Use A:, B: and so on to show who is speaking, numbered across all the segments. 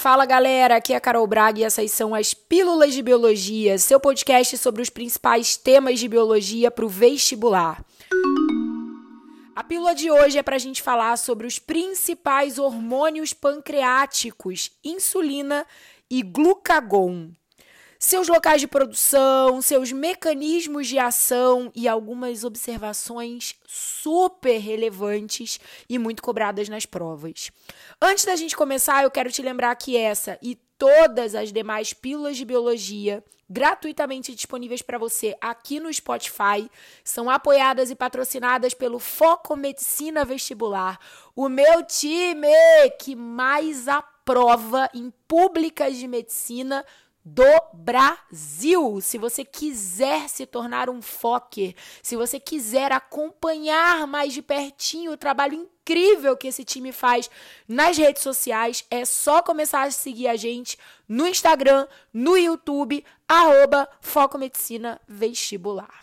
A: Fala galera, aqui é a Carol Braga e essas são as Pílulas de Biologia, seu podcast sobre os principais temas de biologia para o vestibular. A pílula de hoje é para a gente falar sobre os principais hormônios pancreáticos, insulina e glucagon seus locais de produção, seus mecanismos de ação e algumas observações super relevantes e muito cobradas nas provas. Antes da gente começar, eu quero te lembrar que essa e todas as demais pílulas de biologia gratuitamente disponíveis para você aqui no Spotify, são apoiadas e patrocinadas pelo Foco Medicina Vestibular, o meu time que mais aprova em públicas de medicina do Brasil. Se você quiser se tornar um focker, se você quiser acompanhar mais de pertinho o trabalho incrível que esse time faz nas redes sociais, é só começar a seguir a gente no Instagram, no YouTube, arroba Foco Medicina Vestibular.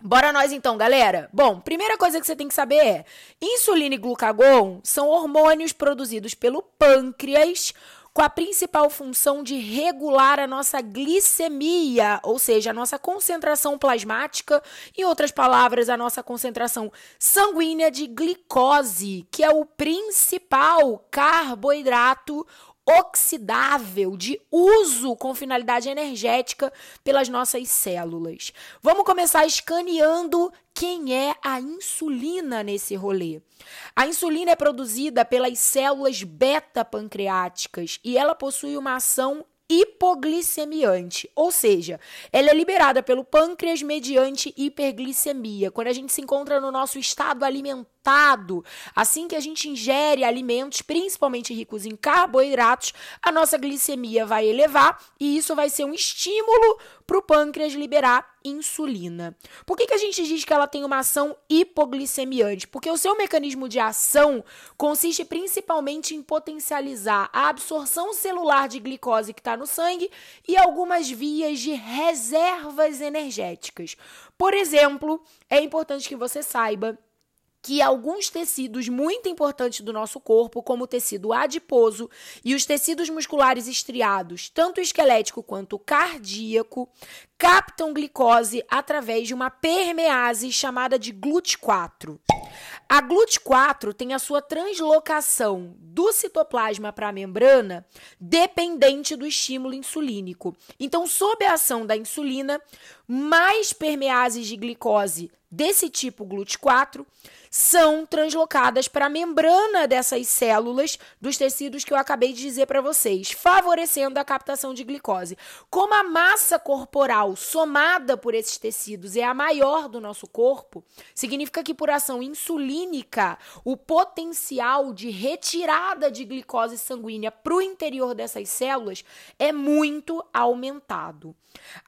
A: Bora nós então, galera. Bom, primeira coisa que você tem que saber é: insulina e glucagon são hormônios produzidos pelo pâncreas com a principal função de regular a nossa glicemia, ou seja, a nossa concentração plasmática, em outras palavras, a nossa concentração sanguínea de glicose, que é o principal carboidrato oxidável de uso com finalidade energética pelas nossas células. Vamos começar escaneando quem é a insulina nesse rolê. A insulina é produzida pelas células beta-pancreáticas e ela possui uma ação hipoglicemiante, ou seja, ela é liberada pelo pâncreas mediante hiperglicemia. Quando a gente se encontra no nosso estado alimentado, assim que a gente ingere alimentos, principalmente ricos em carboidratos, a nossa glicemia vai elevar e isso vai ser um estímulo para o pâncreas liberar insulina. Por que, que a gente diz que ela tem uma ação hipoglicemiante? Porque o seu mecanismo de ação consiste principalmente em potencializar a absorção celular de glicose que está no sangue e algumas vias de reservas energéticas. Por exemplo, é importante que você saiba que alguns tecidos muito importantes do nosso corpo, como o tecido adiposo e os tecidos musculares estriados, tanto esquelético quanto cardíaco, captam glicose através de uma permease chamada de GLUT4. A GLUT4 tem a sua translocação do citoplasma para a membrana dependente do estímulo insulínico. Então, sob a ação da insulina, mais permeases de glicose desse tipo GLUT4 são translocadas para a membrana dessas células dos tecidos que eu acabei de dizer para vocês, favorecendo a captação de glicose. Como a massa corporal somada por esses tecidos é a maior do nosso corpo, significa que por ação insulínica, o potencial de retirada de glicose sanguínea para o interior dessas células é muito aumentado.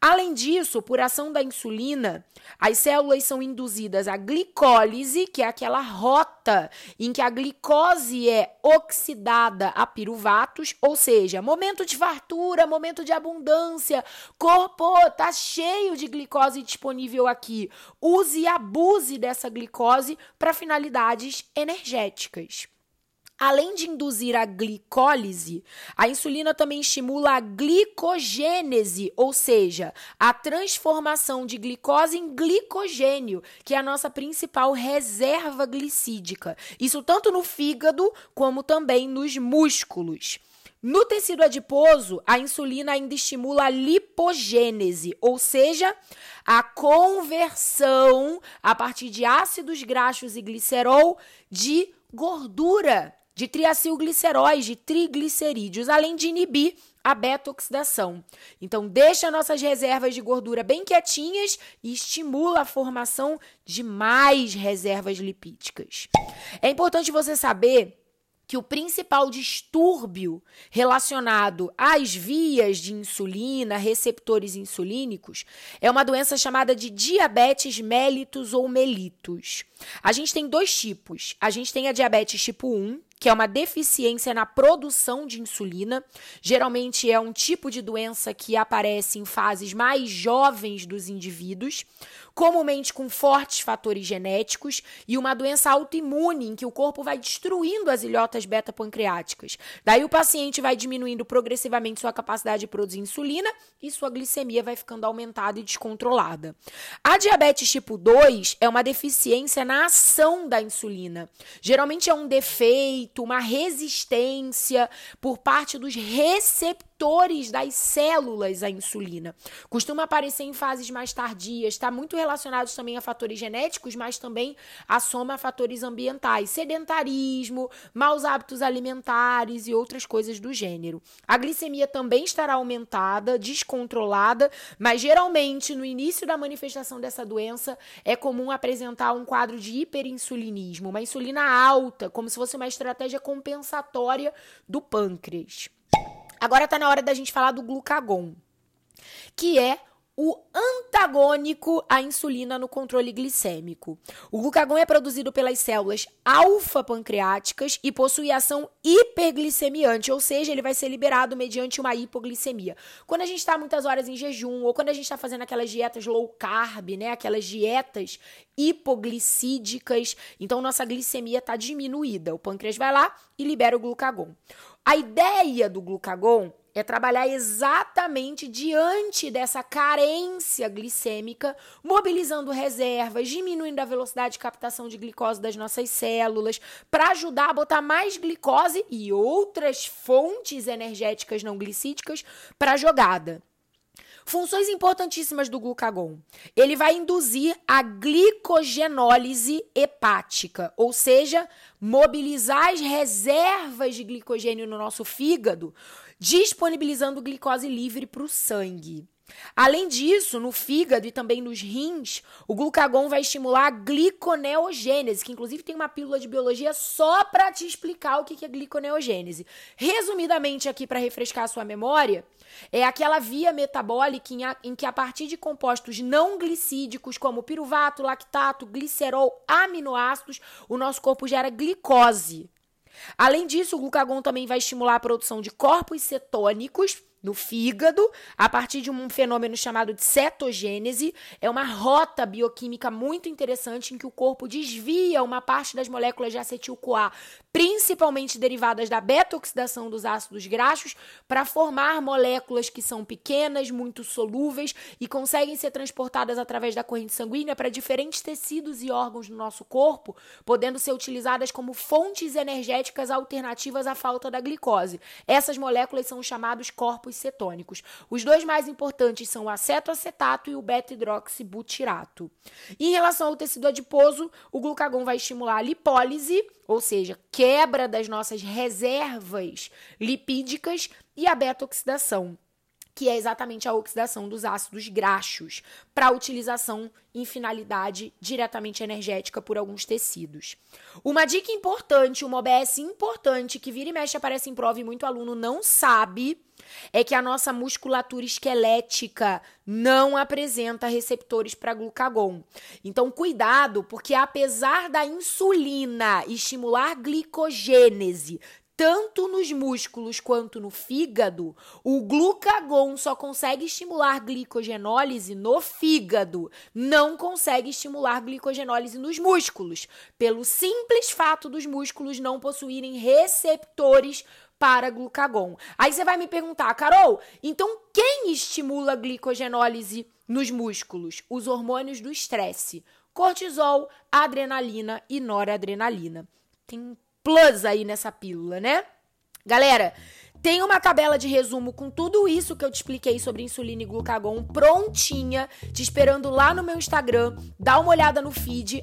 A: Além disso, por ação da insulina, as células são induzidas à glicólise, que é aquela rota em que a glicose é oxidada a piruvatos, ou seja, momento de fartura, momento de abundância, corpo tá cheio de glicose disponível aqui. Use e abuse dessa glicose para finalidades energéticas. Além de induzir a glicólise, a insulina também estimula a glicogênese, ou seja, a transformação de glicose em glicogênio, que é a nossa principal reserva glicídica. Isso tanto no fígado como também nos músculos. No tecido adiposo, a insulina ainda estimula a lipogênese, ou seja, a conversão a partir de ácidos graxos e glicerol de gordura de triacilgliceróis, de triglicerídeos, além de inibir a beta-oxidação. Então, deixa nossas reservas de gordura bem quietinhas e estimula a formação de mais reservas lipídicas. É importante você saber que o principal distúrbio relacionado às vias de insulina, receptores insulínicos, é uma doença chamada de diabetes mellitus ou mellitus. A gente tem dois tipos. A gente tem a diabetes tipo 1, que é uma deficiência na produção de insulina. Geralmente é um tipo de doença que aparece em fases mais jovens dos indivíduos, comumente com fortes fatores genéticos e uma doença autoimune em que o corpo vai destruindo as ilhotas beta-pancreáticas. Daí o paciente vai diminuindo progressivamente sua capacidade de produzir insulina e sua glicemia vai ficando aumentada e descontrolada. A diabetes tipo 2 é uma deficiência na ação da insulina. Geralmente é um defeito, uma resistência por parte dos receptores das células à insulina. Costuma aparecer em fases mais tardias, está muito relacionado também a fatores genéticos, mas também assoma a fatores ambientais, sedentarismo, maus hábitos alimentares e outras coisas do gênero. A glicemia também estará aumentada, descontrolada, mas geralmente no início da manifestação dessa doença é comum apresentar um quadro de hiperinsulinismo, uma insulina alta, como se fosse uma estratégia compensatória do pâncreas. Agora está na hora da gente falar do glucagon, que é o antagônico à insulina no controle glicêmico. O glucagon é produzido pelas células alfa-pancreáticas e possui ação hiperglicemiante, ou seja, ele vai ser liberado mediante uma hipoglicemia. Quando a gente está muitas horas em jejum ou quando a gente está fazendo aquelas dietas low carb, né, aquelas dietas hipoglicídicas, então nossa glicemia está diminuída. O pâncreas vai lá e libera o glucagon. A ideia do glucagon é trabalhar exatamente diante dessa carência glicêmica, mobilizando reservas, diminuindo a velocidade de captação de glicose das nossas células, para ajudar a botar mais glicose e outras fontes energéticas não glicídicas para a jogada. Funções importantíssimas do glucagon. Ele vai induzir a glicogenólise hepática, ou seja, mobilizar as reservas de glicogênio no nosso fígado disponibilizando glicose livre para o sangue. Além disso, no fígado e também nos rins, o glucagon vai estimular a gliconeogênese, que inclusive tem uma pílula de biologia só para te explicar o que é gliconeogênese. Resumidamente, aqui para refrescar a sua memória, é aquela via metabólica em, que, a partir de compostos não glicídicos, como piruvato, lactato, glicerol, aminoácidos, o nosso corpo gera glicose. Além disso, o glucagon também vai estimular a produção de corpos cetônicos no fígado, a partir de um fenômeno chamado de cetogênese. É uma rota bioquímica muito interessante em que o corpo desvia uma parte das moléculas de acetil-CoA, principalmente derivadas da beta-oxidação dos ácidos graxos, para formar moléculas que são pequenas, muito solúveis e conseguem ser transportadas através da corrente sanguínea para diferentes tecidos e órgãos do nosso corpo, podendo ser utilizadas como fontes energéticas alternativas à falta da glicose. Essas moléculas são chamados corpos corpos cetônicos. Os dois mais importantes são o acetoacetato e o beta-hidroxibutirato. Em relação ao tecido adiposo, o glucagon vai estimular a lipólise, ou seja, quebra das nossas reservas lipídicas e a beta-oxidação que é exatamente a oxidação dos ácidos graxos, para utilização em finalidade diretamente energética por alguns tecidos. Uma dica importante, uma OBS importante, que vira e mexe aparece em prova e muito aluno não sabe, é que a nossa musculatura esquelética não apresenta receptores para glucagon. Então, cuidado, porque apesar da insulina estimular glicogênese tanto nos músculos quanto no fígado, o glucagon só consegue estimular glicogenólise no fígado, não consegue estimular glicogenólise nos músculos, pelo simples fato dos músculos não possuírem receptores para glucagon. Aí você vai me perguntar, Carol, então quem estimula glicogenólise nos músculos? Os hormônios do estresse: cortisol, adrenalina e noradrenalina. Tem plus aí nessa pílula, né? Galera, tem uma tabela de resumo com tudo isso que eu te expliquei sobre insulina e glucagon prontinha, te esperando lá no meu Instagram. Dá uma olhada no feed,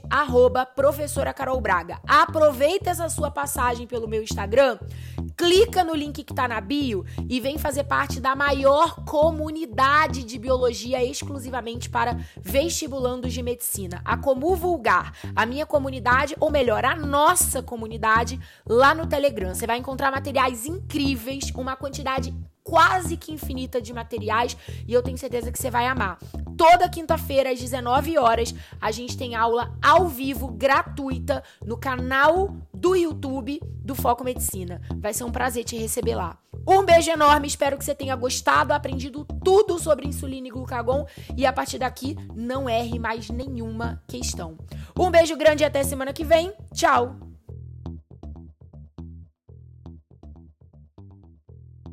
A: professora Carol Braga. Aproveita essa sua passagem pelo meu Instagram, clica no link que tá na bio e vem fazer parte da maior comunidade de biologia exclusivamente para vestibulandos de medicina, a Comu Vulgar, a minha comunidade, ou melhor, a nossa comunidade lá no Telegram. Você vai encontrar materiais incríveis uma quantidade quase que infinita de materiais e eu tenho certeza que você vai amar. Toda quinta-feira às 19 horas a gente tem aula ao vivo gratuita no canal do YouTube do Foco Medicina. Vai ser um prazer te receber lá. Um beijo enorme, espero que você tenha gostado, aprendido tudo sobre insulina e glucagon e a partir daqui não erre mais nenhuma questão. Um beijo grande e até semana que vem. Tchau!